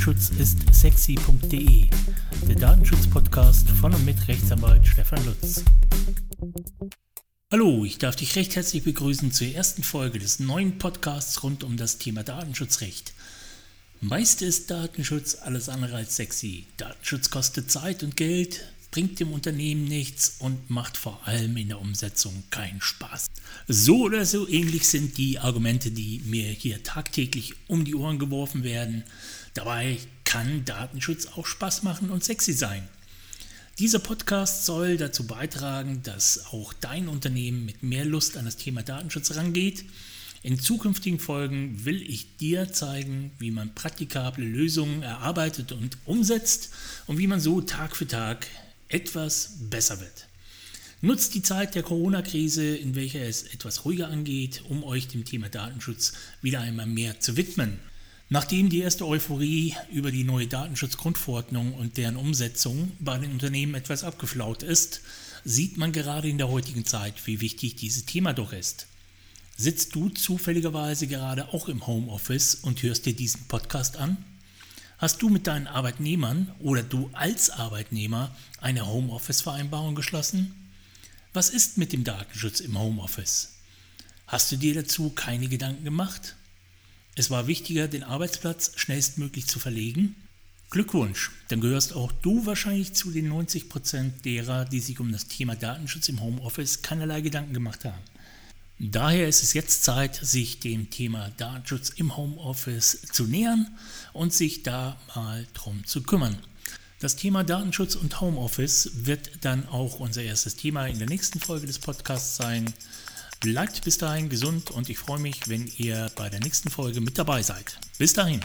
Datenschutz ist sexy.de, der Datenschutz-Podcast von und mit Rechtsanwalt Stefan Lutz. Hallo, ich darf dich recht herzlich begrüßen zur ersten Folge des neuen Podcasts rund um das Thema Datenschutzrecht. Meist ist Datenschutz alles andere als sexy. Datenschutz kostet Zeit und Geld, bringt dem Unternehmen nichts und macht vor allem in der Umsetzung keinen Spaß. So oder so ähnlich sind die Argumente, die mir hier tagtäglich um die Ohren geworfen werden. Dabei kann Datenschutz auch Spaß machen und sexy sein. Dieser Podcast soll dazu beitragen, dass auch dein Unternehmen mit mehr Lust an das Thema Datenschutz rangeht. In zukünftigen Folgen will ich dir zeigen, wie man praktikable Lösungen erarbeitet und umsetzt und wie man so Tag für Tag etwas besser wird. Nutzt die Zeit der Corona-Krise, in welcher es etwas ruhiger angeht, um euch dem Thema Datenschutz wieder einmal mehr zu widmen. Nachdem die erste Euphorie über die neue Datenschutzgrundverordnung und deren Umsetzung bei den Unternehmen etwas abgeflaut ist, sieht man gerade in der heutigen Zeit, wie wichtig dieses Thema doch ist. Sitzt du zufälligerweise gerade auch im Homeoffice und hörst dir diesen Podcast an? Hast du mit deinen Arbeitnehmern oder du als Arbeitnehmer eine Homeoffice-Vereinbarung geschlossen? Was ist mit dem Datenschutz im Homeoffice? Hast du dir dazu keine Gedanken gemacht? Es war wichtiger, den Arbeitsplatz schnellstmöglich zu verlegen? Glückwunsch, dann gehörst auch du wahrscheinlich zu den 90% derer, die sich um das Thema Datenschutz im Homeoffice keinerlei Gedanken gemacht haben. Daher ist es jetzt Zeit, sich dem Thema Datenschutz im Homeoffice zu nähern und sich da mal drum zu kümmern. Das Thema Datenschutz und Homeoffice wird dann auch unser erstes Thema in der nächsten Folge des Podcasts sein. Bleibt bis dahin gesund und ich freue mich, wenn ihr bei der nächsten Folge mit dabei seid. Bis dahin.